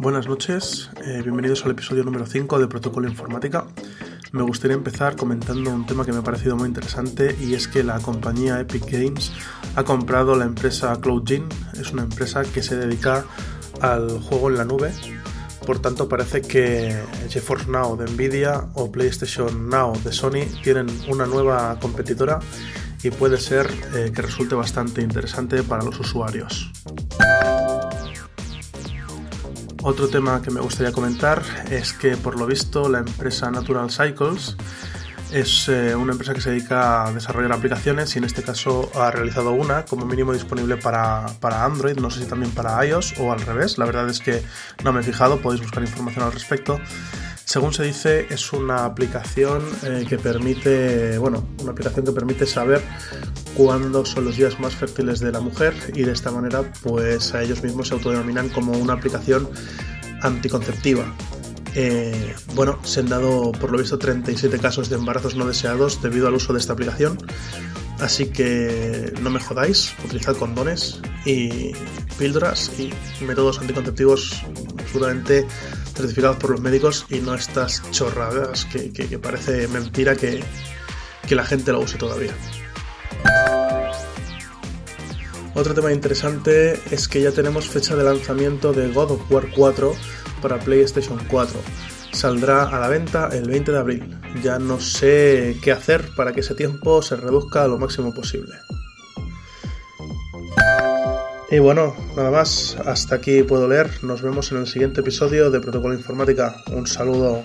Buenas noches, eh, bienvenidos al episodio número 5 de Protocolo Informática. Me gustaría empezar comentando un tema que me ha parecido muy interesante y es que la compañía Epic Games ha comprado la empresa CloudGene. Es una empresa que se dedica al juego en la nube. Por tanto, parece que GeForce Now de Nvidia o PlayStation Now de Sony tienen una nueva competidora y puede ser eh, que resulte bastante interesante para los usuarios. Otro tema que me gustaría comentar es que por lo visto la empresa Natural Cycles es eh, una empresa que se dedica a desarrollar aplicaciones y en este caso ha realizado una como mínimo disponible para, para, Android, no sé si también para iOS o al revés, la verdad es que no me he fijado, podéis buscar información al respecto. Según se dice, es una aplicación eh, que permite, bueno, una aplicación que permite saber cuándo son los días más fértiles de la mujer y de esta manera, pues a ellos mismos se autodenominan como una aplicación anticonceptiva. Eh, bueno, se han dado por lo visto 37 casos de embarazos no deseados debido al uso de esta aplicación. Así que no me jodáis, utilizad condones y píldoras y métodos anticonceptivos absolutamente certificados por los médicos y no estas chorradas que, parece mentira que, que la gente lo use todavía. Otro tema interesante es que ya tenemos fecha de lanzamiento de God of War 4 para PlayStation 4. Saldrá a la venta el 20 de abril. Ya no sé qué hacer para que ese tiempo se reduzca a lo máximo posible. Y bueno, nada más, hasta aquí puedo leer. Nos vemos en el siguiente episodio de Protocolo Informática. Un saludo.